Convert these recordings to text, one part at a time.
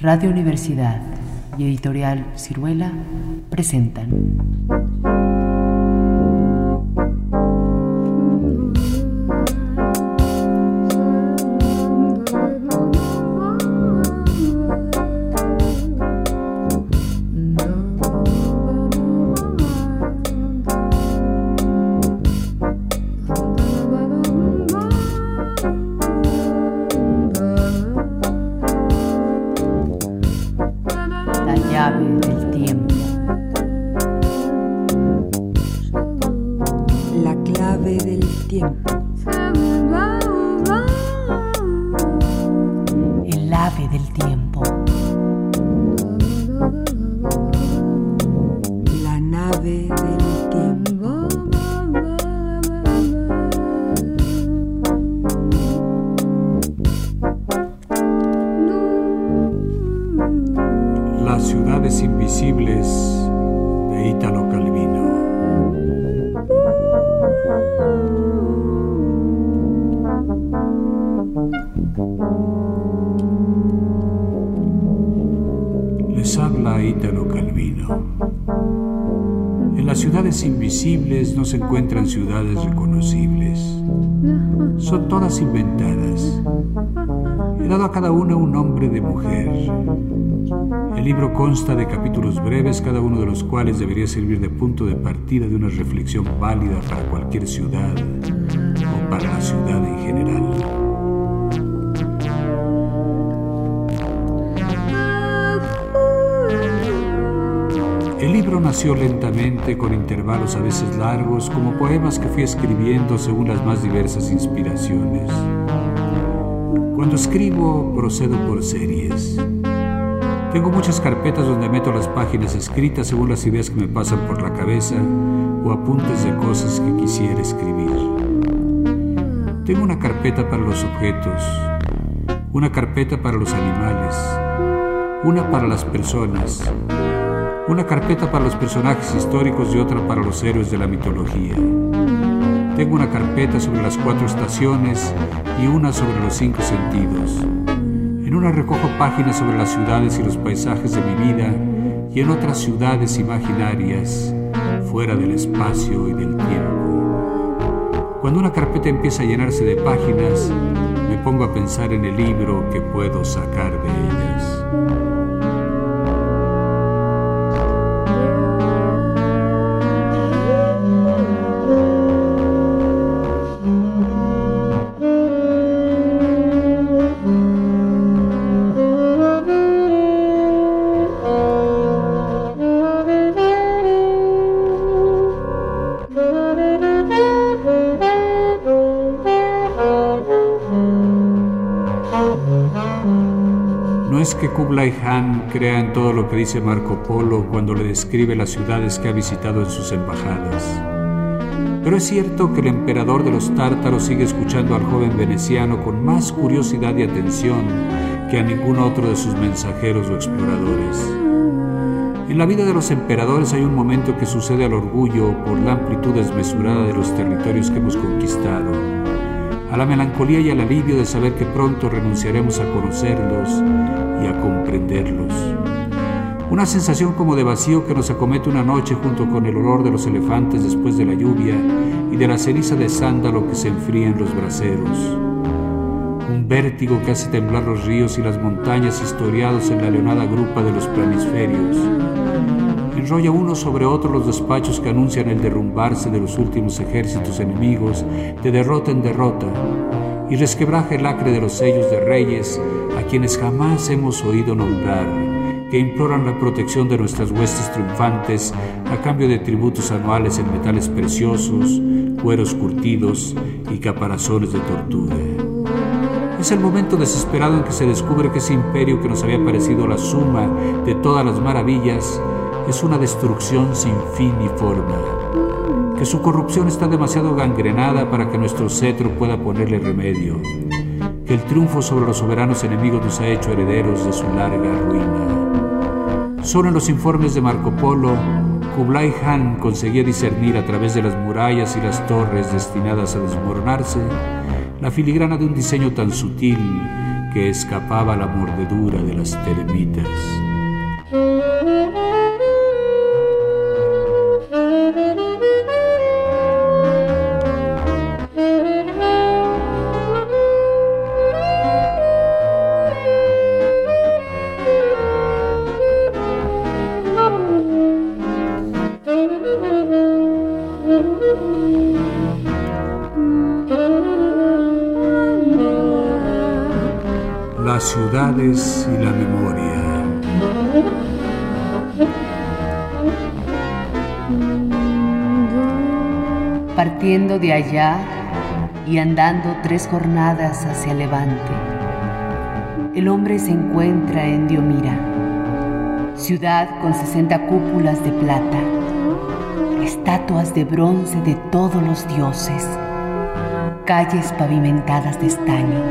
Radio Universidad y Editorial Ciruela presentan de Ítalo Calvino. Les habla Ítalo Calvino. En las ciudades invisibles no se encuentran ciudades reconocibles. Son todas inventadas. He dado a cada una un nombre de mujer. El libro consta de capítulos breves, cada uno de los cuales debería servir de punto de partida de una reflexión válida para cualquier ciudad o para la ciudad en general. El libro nació lentamente, con intervalos a veces largos, como poemas que fui escribiendo según las más diversas inspiraciones. Cuando escribo, procedo por series. Tengo muchas carpetas donde meto las páginas escritas según las ideas que me pasan por la cabeza o apuntes de cosas que quisiera escribir. Tengo una carpeta para los objetos, una carpeta para los animales, una para las personas, una carpeta para los personajes históricos y otra para los héroes de la mitología. Tengo una carpeta sobre las cuatro estaciones y una sobre los cinco sentidos. En una recojo páginas sobre las ciudades y los paisajes de mi vida y en otras ciudades imaginarias fuera del espacio y del tiempo. Cuando una carpeta empieza a llenarse de páginas, me pongo a pensar en el libro que puedo sacar de ellas. Kublai Khan crea en todo lo que dice Marco Polo cuando le describe las ciudades que ha visitado en sus embajadas. Pero es cierto que el emperador de los tártaros sigue escuchando al joven veneciano con más curiosidad y atención que a ningún otro de sus mensajeros o exploradores. En la vida de los emperadores hay un momento que sucede al orgullo por la amplitud desmesurada de los territorios que hemos conquistado, a la melancolía y al alivio de saber que pronto renunciaremos a conocerlos y a comprenderlos. Una sensación como de vacío que nos acomete una noche junto con el olor de los elefantes después de la lluvia y de la ceniza de sándalo que se enfría en los braseros. Un vértigo que hace temblar los ríos y las montañas historiados en la leonada grupa de los planisferios. Enrolla uno sobre otro los despachos que anuncian el derrumbarse de los últimos ejércitos enemigos de derrota en derrota y resquebraja el acre de los sellos de reyes quienes jamás hemos oído nombrar, que imploran la protección de nuestras huestes triunfantes a cambio de tributos anuales en metales preciosos, cueros curtidos y caparazones de tortura. Es el momento desesperado en que se descubre que ese imperio que nos había parecido la suma de todas las maravillas es una destrucción sin fin ni forma, que su corrupción está demasiado gangrenada para que nuestro cetro pueda ponerle remedio, el triunfo sobre los soberanos enemigos nos ha hecho herederos de su larga ruina. Solo en los informes de Marco Polo, Kublai Khan conseguía discernir a través de las murallas y las torres destinadas a desmoronarse la filigrana de un diseño tan sutil que escapaba a la mordedura de las termitas. Las ciudades y la memoria. Partiendo de allá y andando tres jornadas hacia levante, el hombre se encuentra en Diomira, ciudad con 60 cúpulas de plata, estatuas de bronce de todos los dioses, calles pavimentadas de estaño,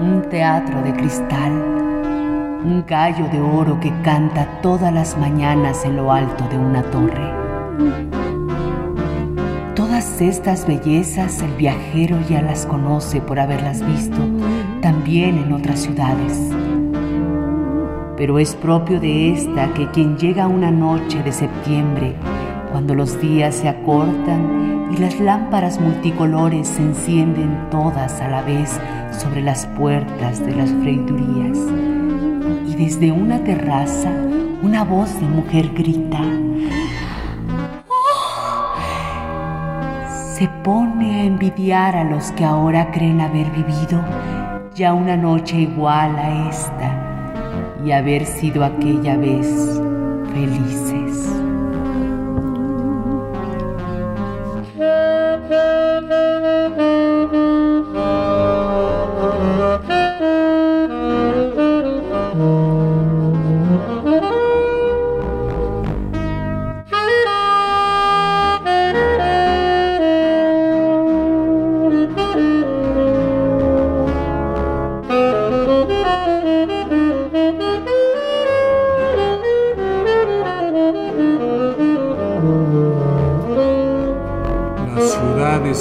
un teatro de cristal, un gallo de oro que canta todas las mañanas en lo alto de una torre. Todas estas bellezas el viajero ya las conoce por haberlas visto también en otras ciudades. Pero es propio de esta que quien llega una noche de septiembre, cuando los días se acortan y las lámparas multicolores se encienden todas a la vez sobre las puertas de las freidurías, y desde una terraza una voz de mujer grita, se pone a envidiar a los que ahora creen haber vivido ya una noche igual a esta y haber sido aquella vez felices.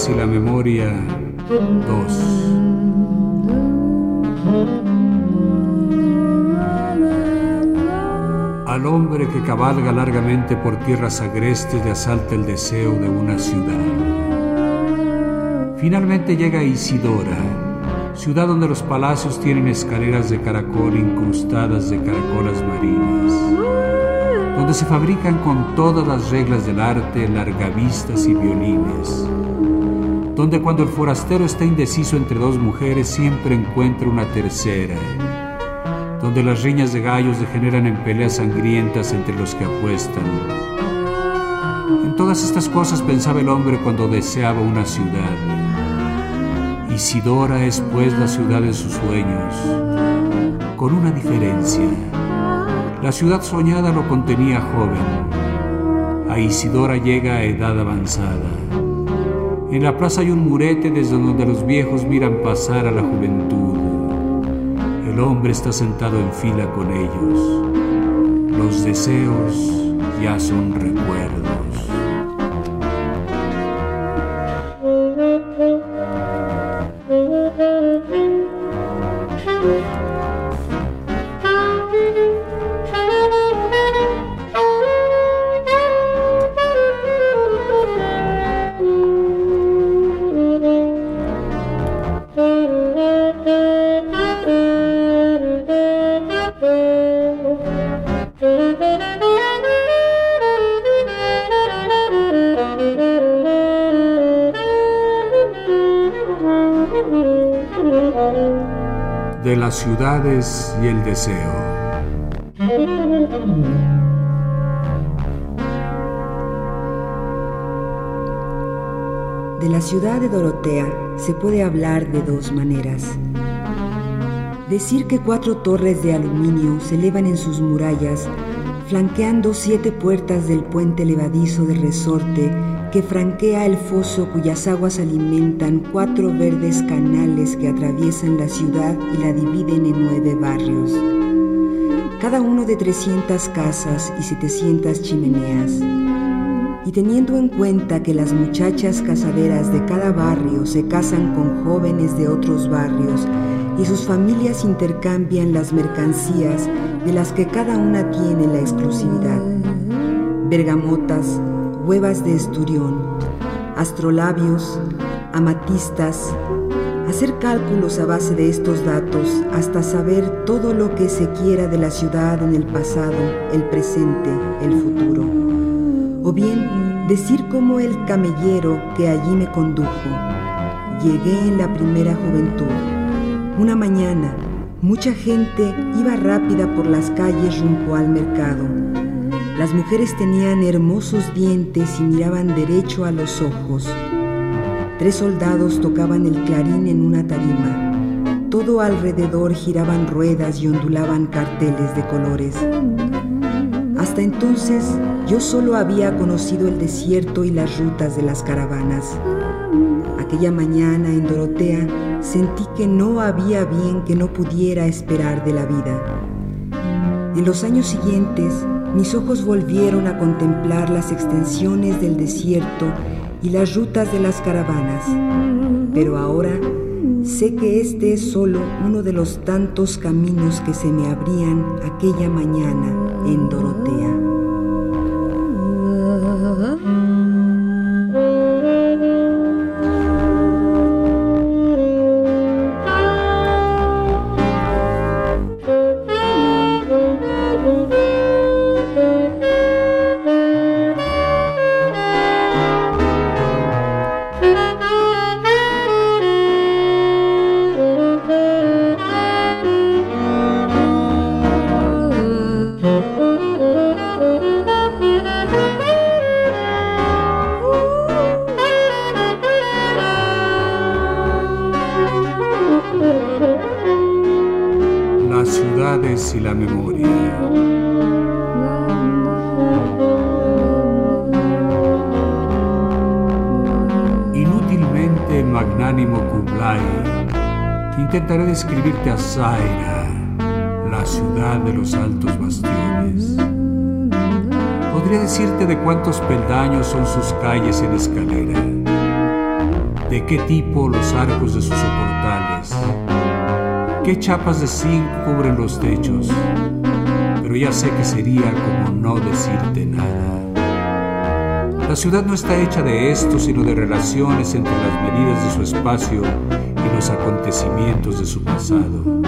Y la memoria 2. Al hombre que cabalga largamente por tierras agrestes le asalta el deseo de una ciudad. Finalmente llega Isidora, ciudad donde los palacios tienen escaleras de caracol incrustadas de caracolas marinas donde se fabrican con todas las reglas del arte largavistas y violines, donde cuando el forastero está indeciso entre dos mujeres siempre encuentra una tercera, donde las riñas de gallos degeneran en peleas sangrientas entre los que apuestan. En todas estas cosas pensaba el hombre cuando deseaba una ciudad. Isidora es pues la ciudad de sus sueños, con una diferencia. La ciudad soñada lo contenía joven. A Isidora llega a edad avanzada. En la plaza hay un murete desde donde los viejos miran pasar a la juventud. El hombre está sentado en fila con ellos. Los deseos ya son recuerdos. De las ciudades y el deseo. De la ciudad de Dorotea se puede hablar de dos maneras. Decir que cuatro torres de aluminio se elevan en sus murallas, flanqueando siete puertas del puente levadizo de resorte que franquea el foso cuyas aguas alimentan cuatro verdes canales que atraviesan la ciudad y la dividen en nueve barrios, cada uno de 300 casas y 700 chimeneas. Y teniendo en cuenta que las muchachas casaderas de cada barrio se casan con jóvenes de otros barrios y sus familias intercambian las mercancías de las que cada una tiene la exclusividad. Bergamotas, huevas de esturión, astrolabios, amatistas, hacer cálculos a base de estos datos hasta saber todo lo que se quiera de la ciudad en el pasado, el presente, el futuro. O bien decir como el camellero que allí me condujo. Llegué en la primera juventud. Una mañana, mucha gente iba rápida por las calles rumbo al mercado. Las mujeres tenían hermosos dientes y miraban derecho a los ojos. Tres soldados tocaban el clarín en una tarima. Todo alrededor giraban ruedas y ondulaban carteles de colores. Hasta entonces yo solo había conocido el desierto y las rutas de las caravanas. Aquella mañana en Dorotea sentí que no había bien que no pudiera esperar de la vida. En los años siguientes, mis ojos volvieron a contemplar las extensiones del desierto y las rutas de las caravanas, pero ahora sé que este es solo uno de los tantos caminos que se me abrían aquella mañana en Dorotea. Intentaré describirte a Zaira, la ciudad de los altos bastiones. Podría decirte de cuántos peldaños son sus calles en escalera, de qué tipo los arcos de sus soportales qué chapas de zinc cubren los techos, pero ya sé que sería como no decirte nada. La ciudad no está hecha de esto, sino de relaciones entre las medidas de su espacio los acontecimientos de su pasado.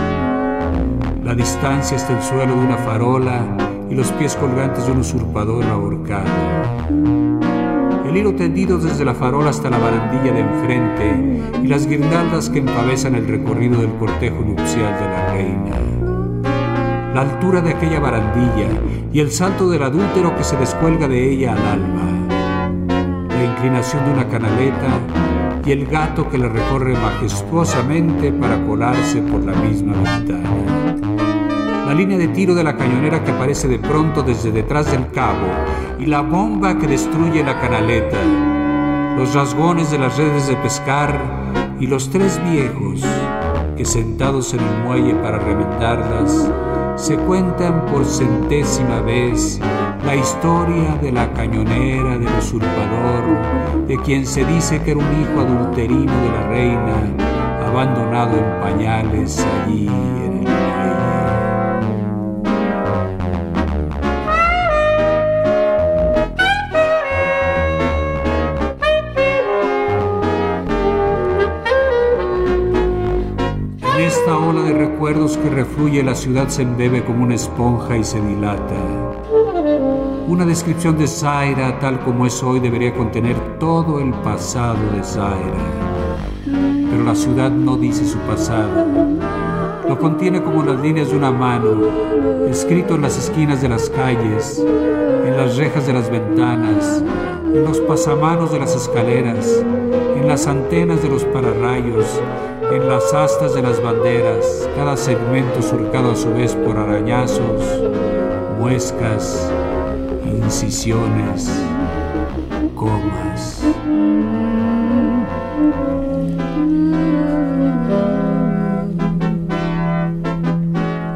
La distancia está el suelo de una farola y los pies colgantes de un usurpador ahorcado el hilo tendido desde la farola hasta la barandilla de enfrente y las guirnaldas que empavezan el recorrido del cortejo nupcial de la reina. La altura de aquella barandilla y el salto del adúltero que se descuelga de ella al alma. La inclinación de una canaleta y el gato que la recorre majestuosamente para colarse por la misma ventana. La línea de tiro de la cañonera que aparece de pronto desde detrás del cabo y la bomba que destruye la canaleta, los rasgones de las redes de pescar y los tres viejos que sentados en el muelle para remendarlas se cuentan por centésima vez la historia de la cañonera del usurpador, de quien se dice que era un hijo adulterino de la reina, abandonado en pañales allí en el que refluye la ciudad se embebe como una esponja y se dilata. Una descripción de Zaira tal como es hoy debería contener todo el pasado de Zaira. Pero la ciudad no dice su pasado. Lo contiene como las líneas de una mano, escrito en las esquinas de las calles, en las rejas de las ventanas, en los pasamanos de las escaleras, en las antenas de los pararrayos, en las astas de las banderas, cada segmento surcado a su vez por arañazos, muescas, incisiones, comas.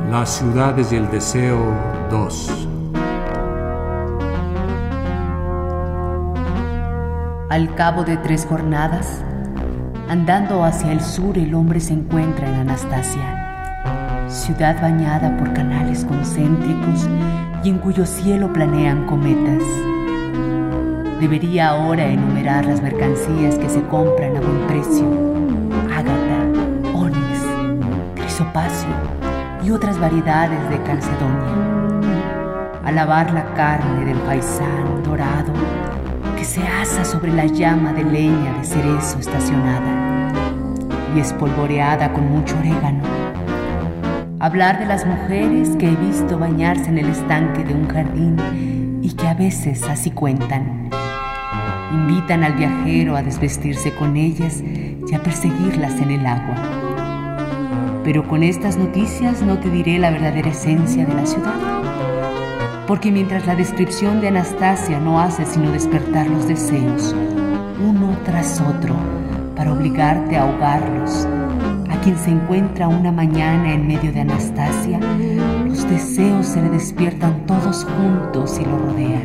Las ciudades y el deseo 2. Al cabo de tres jornadas, Andando hacia el sur, el hombre se encuentra en Anastasia, ciudad bañada por canales concéntricos y en cuyo cielo planean cometas. Debería ahora enumerar las mercancías que se compran a buen precio: ágata, onix, crisopacio y otras variedades de calcedonia. Alabar la carne del paisán dorado que se asa sobre la llama de leña de cerezo estacionada y espolvoreada con mucho orégano. Hablar de las mujeres que he visto bañarse en el estanque de un jardín y que a veces así cuentan. Invitan al viajero a desvestirse con ellas y a perseguirlas en el agua. Pero con estas noticias no te diré la verdadera esencia de la ciudad porque mientras la descripción de Anastasia no hace sino despertar los deseos, uno tras otro, para obligarte a ahogarlos, quien se encuentra una mañana en medio de Anastasia, los deseos se le despiertan todos juntos y lo rodean.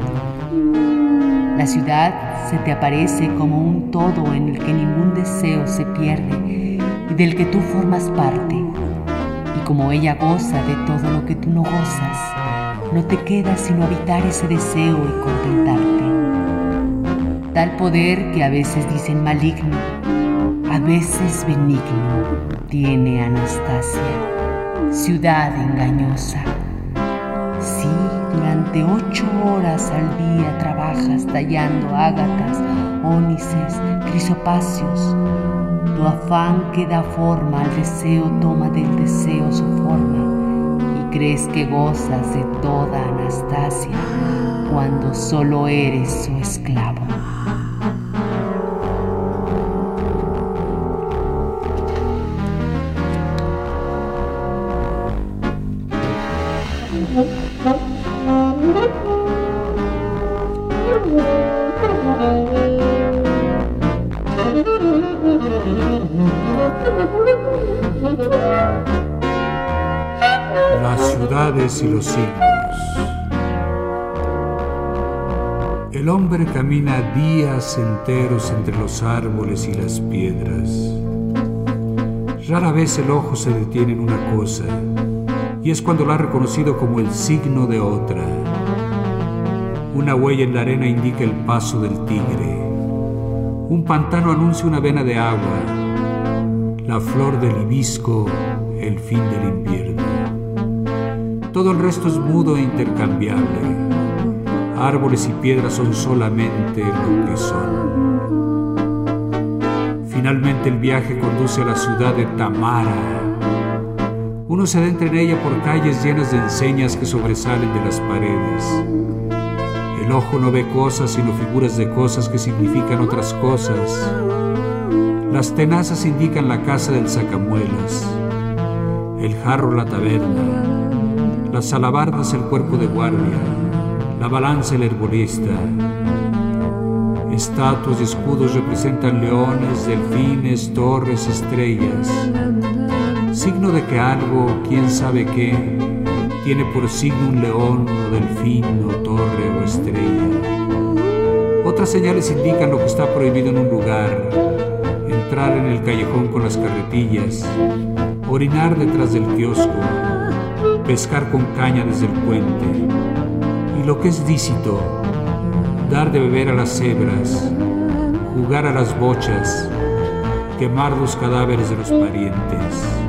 La ciudad se te aparece como un todo en el que ningún deseo se pierde y del que tú formas parte. Y como ella goza de todo lo que tú no gozas, no te queda sino habitar ese deseo y contentarte. Tal poder que a veces dicen maligno, a veces benigno, tiene Anastasia, ciudad engañosa. Si durante ocho horas al día trabajas tallando ágatas, ónices, crisopacios. Tu afán que da forma al deseo toma del deseo su forma crees que gozas de toda Anastasia cuando solo eres su esclavo. Y los siglos. El hombre camina días enteros entre los árboles y las piedras. Rara vez el ojo se detiene en una cosa, y es cuando lo ha reconocido como el signo de otra. Una huella en la arena indica el paso del tigre. Un pantano anuncia una vena de agua. La flor del hibisco, el fin del invierno. Todo el resto es mudo e intercambiable. Árboles y piedras son solamente lo que son. Finalmente el viaje conduce a la ciudad de Tamara. Uno se adentra en ella por calles llenas de enseñas que sobresalen de las paredes. El ojo no ve cosas sino figuras de cosas que significan otras cosas. Las tenazas indican la casa del sacamuelas, el jarro la taberna, las alabardas el cuerpo de guardia, la balanza el herbolista. Estatuas y escudos representan leones, delfines, torres, estrellas, signo de que algo, quién sabe qué, tiene por signo un león o delfín o torre o estrella. Otras señales indican lo que está prohibido en un lugar, entrar en el callejón con las carretillas, orinar detrás del kiosco, pescar con caña desde el puente, y lo que es lícito, dar de beber a las cebras, jugar a las bochas, quemar los cadáveres de los parientes.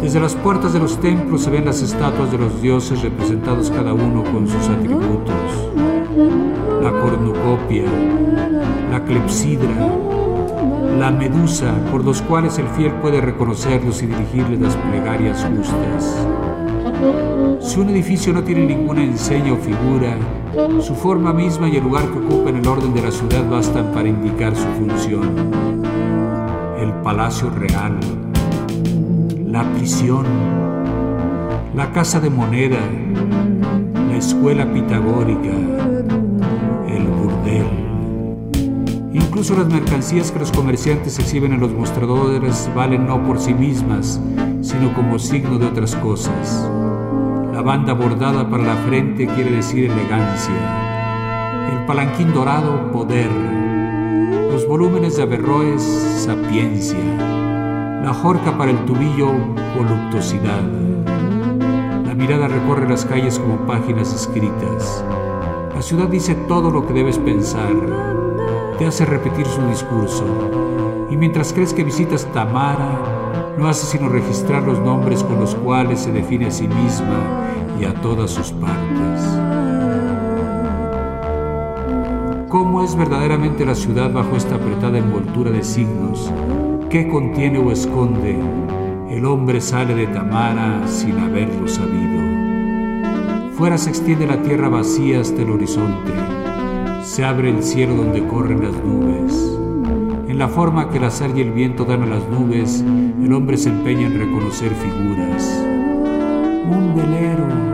Desde las puertas de los templos se ven las estatuas de los dioses representados cada uno con sus atributos. La cornucopia, la clepsidra, la medusa, por los cuales el fiel puede reconocerlos y dirigirles las plegarias justas. Si un edificio no tiene ninguna enseña o figura, su forma misma y el lugar que ocupa en el orden de la ciudad bastan para indicar su función. El palacio real, la prisión, la casa de moneda, la escuela pitagórica, el burdel. Incluso las mercancías que los comerciantes exhiben en los mostradores valen no por sí mismas, sino como signo de otras cosas. La banda bordada para la frente quiere decir elegancia. El palanquín dorado, poder. los volúmenes de Averroes, sapiencia, la jorca para el tubillo, voluptuosidad. La mirada recorre las calles como páginas escritas. La ciudad dice todo lo que debes pensar, te hace repetir su discurso. Y mientras crees que visitas Tamara, no hace sino registrar los nombres con los cuales se define a sí misma y a todas sus partes. Es verdaderamente la ciudad bajo esta apretada envoltura de signos? ¿Qué contiene o esconde? El hombre sale de Tamara sin haberlo sabido. Fuera se extiende la tierra vacía hasta el horizonte. Se abre el cielo donde corren las nubes. En la forma que el azar y el viento dan a las nubes, el hombre se empeña en reconocer figuras. Un velero,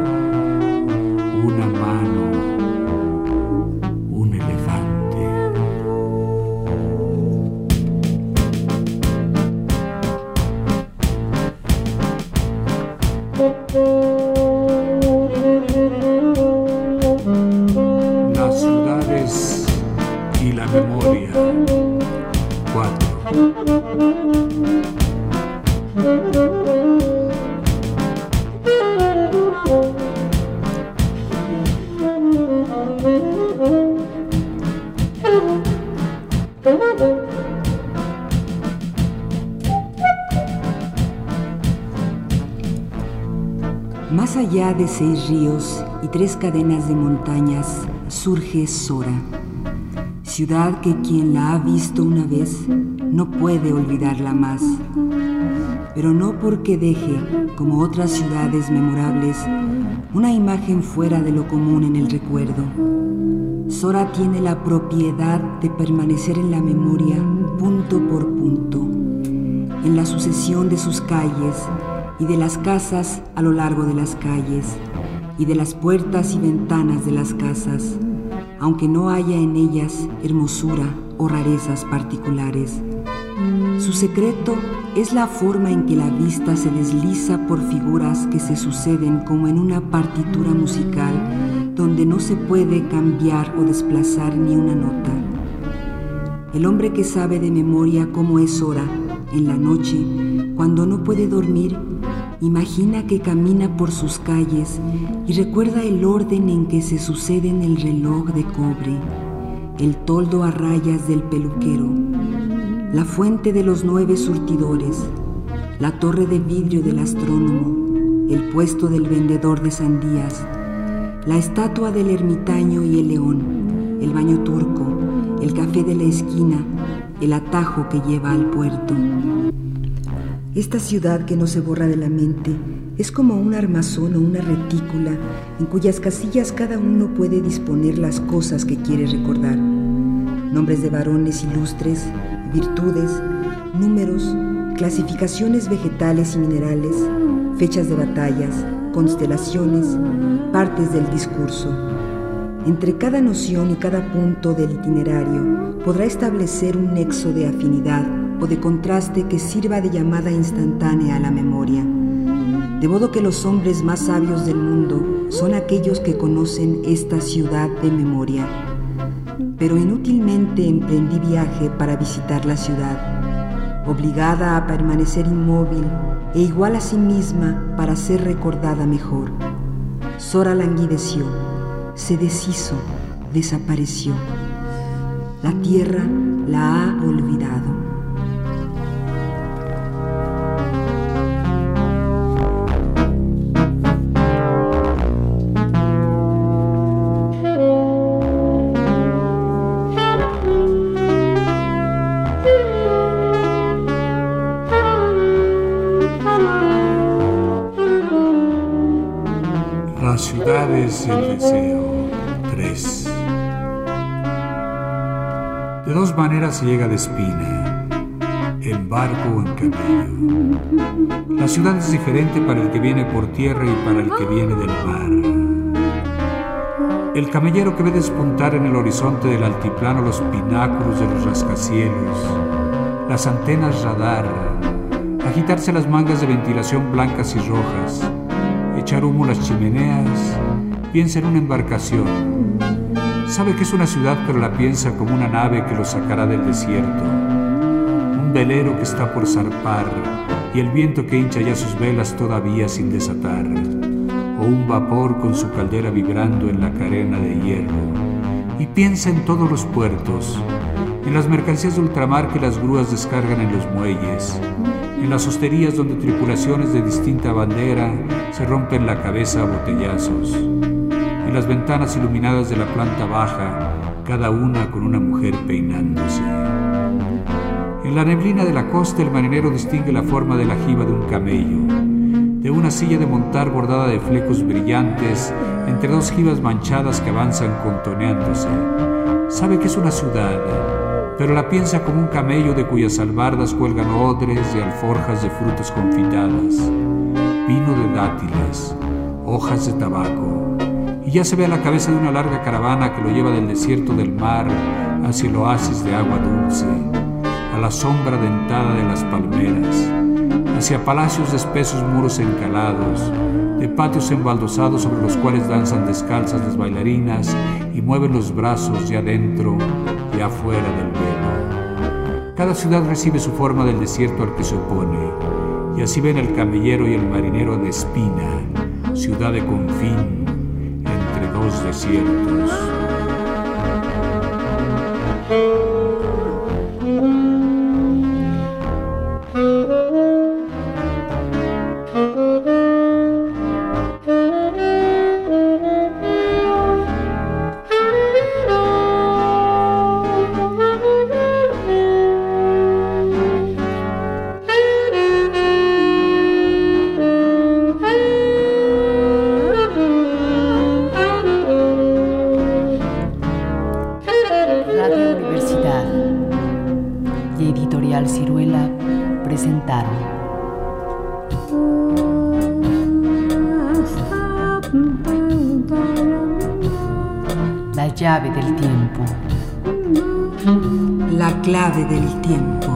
Más allá de seis ríos y tres cadenas de montañas surge Sora, ciudad que quien la ha visto una vez no puede olvidarla más, pero no porque deje, como otras ciudades memorables, una imagen fuera de lo común en el recuerdo. Sora tiene la propiedad de permanecer en la memoria punto por punto, en la sucesión de sus calles, y de las casas a lo largo de las calles y de las puertas y ventanas de las casas, aunque no haya en ellas hermosura o rarezas particulares. Su secreto es la forma en que la vista se desliza por figuras que se suceden como en una partitura musical donde no se puede cambiar o desplazar ni una nota. El hombre que sabe de memoria cómo es hora en la noche, cuando no puede dormir, Imagina que camina por sus calles y recuerda el orden en que se suceden el reloj de cobre, el toldo a rayas del peluquero, la fuente de los nueve surtidores, la torre de vidrio del astrónomo, el puesto del vendedor de sandías, la estatua del ermitaño y el león, el baño turco, el café de la esquina, el atajo que lleva al puerto. Esta ciudad que no se borra de la mente es como un armazón o una retícula en cuyas casillas cada uno puede disponer las cosas que quiere recordar. Nombres de varones ilustres, virtudes, números, clasificaciones vegetales y minerales, fechas de batallas, constelaciones, partes del discurso. Entre cada noción y cada punto del itinerario podrá establecer un nexo de afinidad o de contraste que sirva de llamada instantánea a la memoria. De modo que los hombres más sabios del mundo son aquellos que conocen esta ciudad de memoria. Pero inútilmente emprendí viaje para visitar la ciudad, obligada a permanecer inmóvil e igual a sí misma para ser recordada mejor. Sora languideció, se deshizo, desapareció. La tierra la ha olvidado. Ciudades el deseo. De dos maneras llega a Despine, en barco o en camello. La ciudad es diferente para el que viene por tierra y para el que viene del mar. El camellero que ve despuntar en el horizonte del altiplano los pináculos de los rascacielos, las antenas radar, agitarse las mangas de ventilación blancas y rojas, echar humo las chimeneas, piensa en una embarcación. Sabe que es una ciudad, pero la piensa como una nave que lo sacará del desierto. Un velero que está por zarpar y el viento que hincha ya sus velas todavía sin desatar. O un vapor con su caldera vibrando en la carena de hierro. Y piensa en todos los puertos, en las mercancías de ultramar que las grúas descargan en los muelles, en las hosterías donde tripulaciones de distinta bandera se rompen la cabeza a botellazos, en las ventanas iluminadas de la planta baja, cada una con una mujer peinándose. En la neblina de la costa el marinero distingue la forma de la jiba de un camello, de una silla de montar bordada de flecos brillantes entre dos jibas manchadas que avanzan contoneándose. Sabe que es una ciudad, pero la piensa como un camello de cuyas albardas cuelgan odres y alforjas de frutas confitadas, vino de dátiles, hojas de tabaco, y ya se ve a la cabeza de una larga caravana que lo lleva del desierto del mar hacia el oasis de agua dulce, a la sombra dentada de las palmeras, hacia palacios de espesos muros encalados, de patios embaldosados sobre los cuales danzan descalzas las bailarinas y mueven los brazos ya dentro y afuera del velo. Cada ciudad recibe su forma del desierto al que se opone, y así ven el camellero y el marinero de espina, ciudad de confín dos desiertos. Llave del tiempo. La clave del tiempo.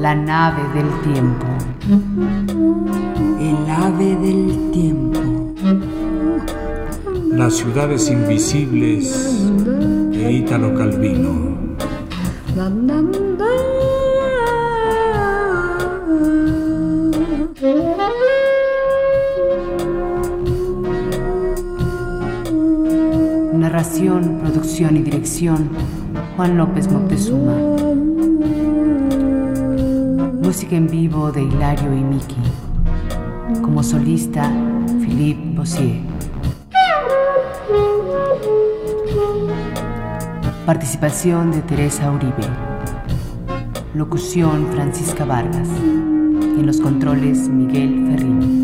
La nave del tiempo. El ave del tiempo. Las ciudades invisibles de Ítalo Calvino. Producción y dirección, Juan López Moctezuma. Música en vivo de Hilario y Miki. Como solista, Philippe Bossier. Participación de Teresa Uribe. Locución Francisca Vargas. En los controles Miguel Ferrini.